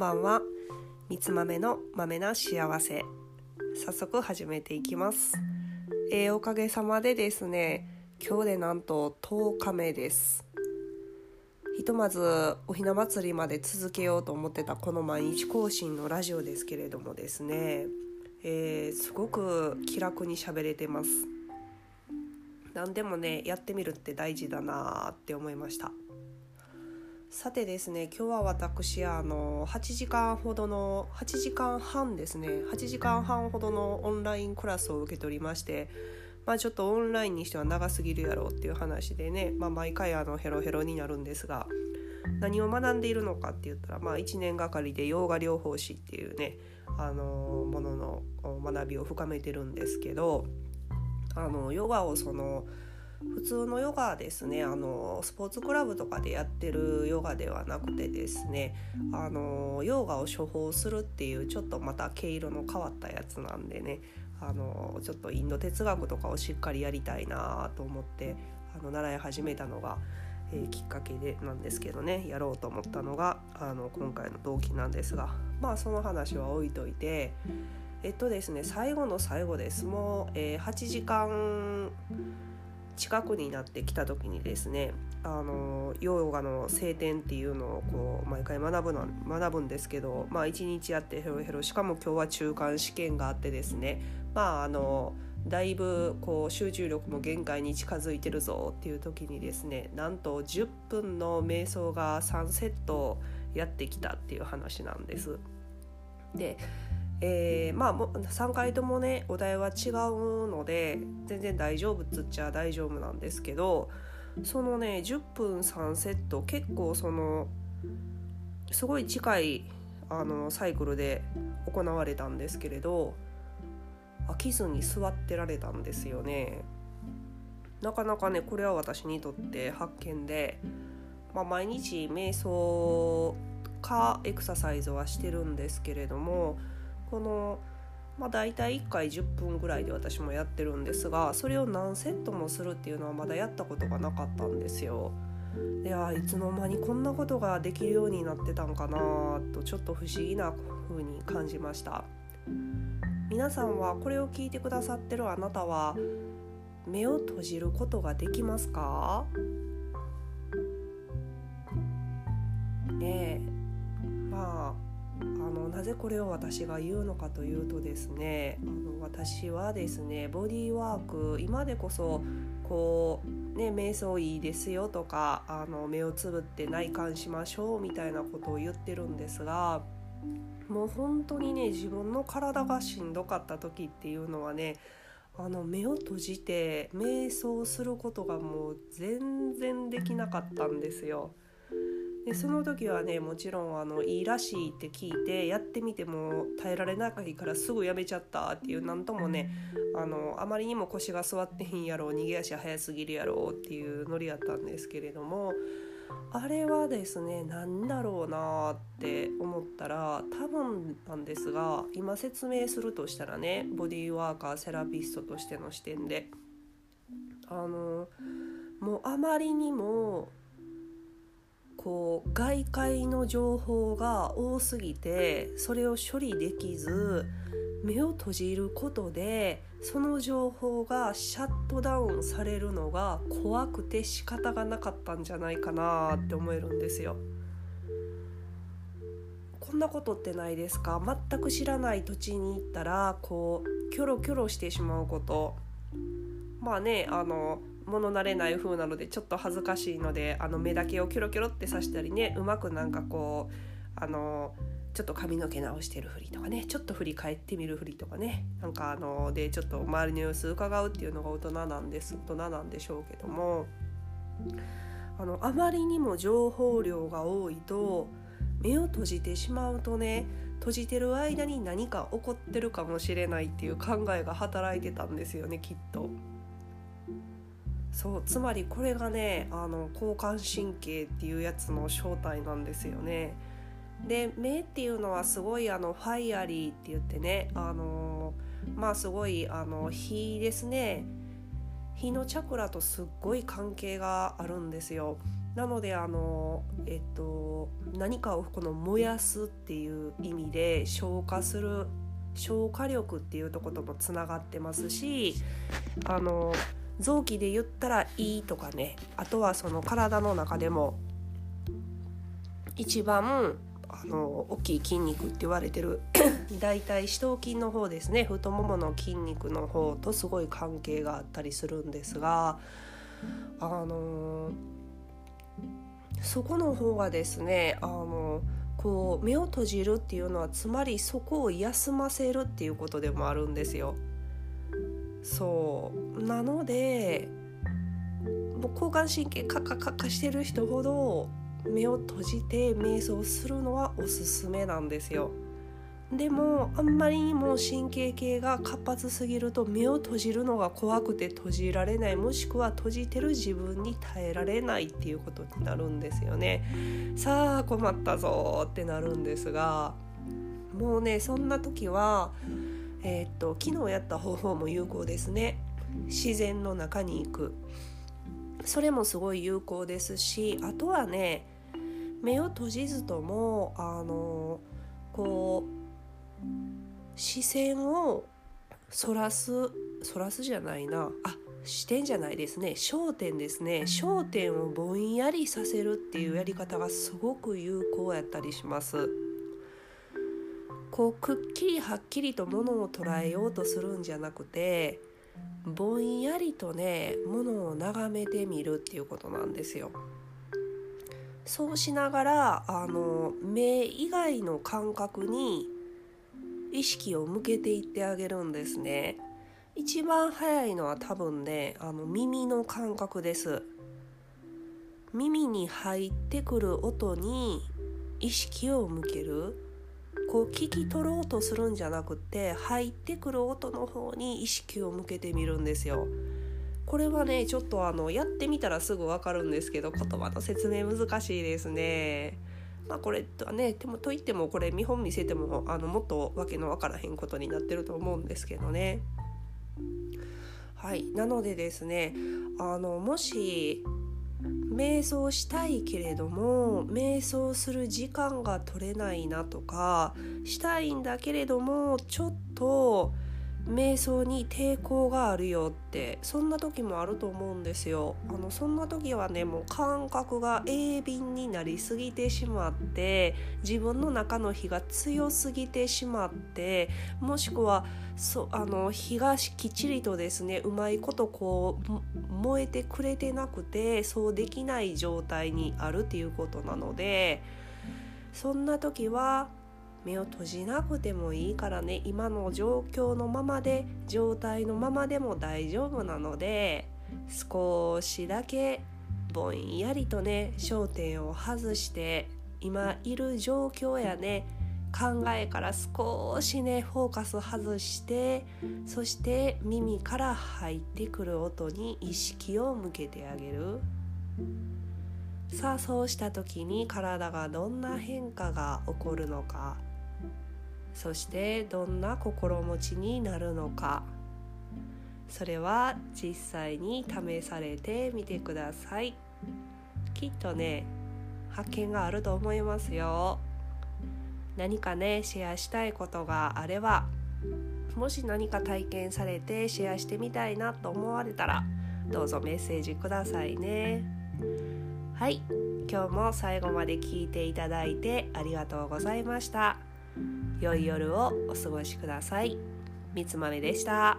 ばんは。みつ豆の豆な幸せ。早速始めていきます。えー、おかげさまでですね今日でなんと10日目です。ひとまずおひな祭りまで続けようと思ってたこの毎日更新のラジオですけれどもですね、えー、すごく気楽に喋れてます。何でもねやってみるって大事だなって思いました。さてですね今日は私あの8時間ほどの8時間半ですね8時間半ほどのオンラインクラスを受け取りましてまあちょっとオンラインにしては長すぎるやろうっていう話でね、まあ、毎回あのヘロヘロになるんですが何を学んでいるのかって言ったら、まあ、1年がかりでヨガ療法士っていうねあのものの学びを深めてるんですけどあのヨガをその普通のヨガですね。あのスポーツクラブとかでやってるヨガではなくてですね。あのヨガを処方するっていうちょっとまた毛色の変わったやつなんでね。あのちょっとインド哲学とかをしっかりやりたいなと思ってあの習い始めたのが、えー、きっかけでなんですけどね。やろうと思ったのがあの今回の動機なんですが。まあその話は置いといてえっとですね最後の最後です。もう、えー、8時間近くになってきた時にですねあのヨガの聖典っていうのをこう毎回学ぶの学ぶんですけど、まあ、1日やってヘロヘロしかも今日は中間試験があってですねまああのだいぶこう集中力も限界に近づいてるぞっていう時にですねなんと10分の瞑想が3セットやってきたっていう話なんです。でえー、まあ3回ともねお題は違うので全然大丈夫っつっちゃ大丈夫なんですけどそのね10分3セット結構そのすごい近いあのサイクルで行われたんですけれど飽きずに座ってられたんですよね。なかなかねこれは私にとって発見で、まあ、毎日瞑想かエクササイズはしてるんですけれどもこの、まあ、大体1回10分ぐらいで私もやってるんですがそれを何セットもするっていうのはまだやったことがなかったんですよ。ではいつの間にこんなことができるようになってたんかなとちょっと不思議な風に感じました。皆さんはこれを聞いてくださってるあなたは目を閉じることができますか？ねえ。まあのなぜこれを私が言うのかというとですねあの私はですねボディーワーク今でこそこうね瞑想いいですよとかあの目をつぶって内観しましょうみたいなことを言ってるんですがもう本当にね自分の体がしんどかった時っていうのはねあの目を閉じて瞑想することがもう全然できなかったんですよ。でその時はねもちろんあのいいらしいって聞いてやってみても耐えられないからすぐやめちゃったっていうなんともねあのあまりにも腰が座ってへんやろ逃げ足早すぎるやろっていうノリやったんですけれどもあれはですね何だろうなって思ったら多分なんですが今説明するとしたらねボディーワーカーセラピストとしての視点であのもうあまりにもこう外界の情報が多すぎてそれを処理できず目を閉じることでその情報がシャットダウンされるのが怖くて仕方がなかったんじゃないかなって思えるんですよ。こんなことってないですか？全く知らない土地に行ったらこうキョロキョロしてしまうことまあねあの物慣れない風なのでちょっと恥ずかしいのであの目だけをキョロキョロって刺したりねうまくなんかこうあのちょっと髪の毛直してるふりとかねちょっと振り返ってみるふりとかね。なんかあのでちょっと周りの様子伺うっていうのが大人なんです大人なんでしょうけども。あのあまりにも情報量が多いと目を閉じてしまうとね閉じてる間に何か起こってるかもしれないっていう考えが働いてたんですよねきっと。そうつまりこれがねあの交感神経っていうやつの正体なんですよね。で目っていうのはすごいあのファイアリーって言ってねあのまあすごいあの火ですね火のチャクラとすっごい関係があるんですよ。なのであのえっと何かをこの燃やすっていう意味で消化する消化力っていうとこともつながってますしあの臓器で言ったら胃とかねあとはその体の中でも一番あの大きい筋肉って言われてる 大体四頭筋の方ですね太ももの筋肉の方とすごい関係があったりするんですがあのそこの方がですねあのこう目を閉じるっていうのはつまりそこを休ませるっていうことでもあるんですよ。そうなのでもう交感神経カカカカしてる人ほど目を閉じて瞑想するのはおすすめなんですよ。でもあんまりにも神経系が活発すぎると目を閉じるのが怖くて閉じられないもしくは閉じてる自分に耐えられないっていうことになるんですよね。さあ困ったぞってなるんですがもうねそんな時はえー、っと昨日やった方法も有効ですね。自然の中に行く。それもすごい有効ですしあとはね目を閉じずともあのこう視線をそらすそらすじゃないな。あ視点じゃないですね。焦点ですね。焦点をぼんやりさせるっていうやり方がすごく有効やったりします。こうくっきりはっきりとものを捉えようとするんじゃなくてぼんやりとねものを眺めてみるっていうことなんですよ。そうしながらあの目以外の感覚に意識を向けていってあげるんですね。一番早いのは多分ねあの耳の感覚です。耳に入ってくる音に意識を向ける。こう聞き取ろうとするんじゃなくて入ってくる音の方に意識を向けてみるんですよ。これはねちょっとあのやってみたらすぐ分かるんですけど言葉の説明難しいですね。まあ、これとはねでもといってもこれ見本見せてもあのもっとわけのわからへんことになってると思うんですけどね。はい。なのでですねあのもし瞑想したいけれども瞑想する時間が取れないなとかしたいんだけれどもちょっと瞑想に抵抗があるよってそんな時もあると思うんですよ。あのそんな時はねもう感覚が鋭敏になりすぎてしまって自分の中の火が強すぎてしまってもしくはそあの火がきっちりとですねうまいことこう燃えてくれてなくてそうできない状態にあるっていうことなのでそんな時は目を閉じなくてもいいからね。今の状況のままで状態のままでも大丈夫なので少しだけぼんやりとね焦点を外して今いる状況やね考えから少しねフォーカス外してそして耳から入ってくる音に意識を向けてあげる。さあそうした時に体がどんな変化が起こるのか。そしてどんな心持ちになるのか。それは実際に試されてみてください。きっとね発見があると思いますよ。何かねシェアしたいことがあればもし何か体験されてシェアしてみたいなと思われたらどうぞメッセージくださいね。はい今日も最後まで聞いていただいてありがとうございました。良い夜をお過ごしください。みつまめでした。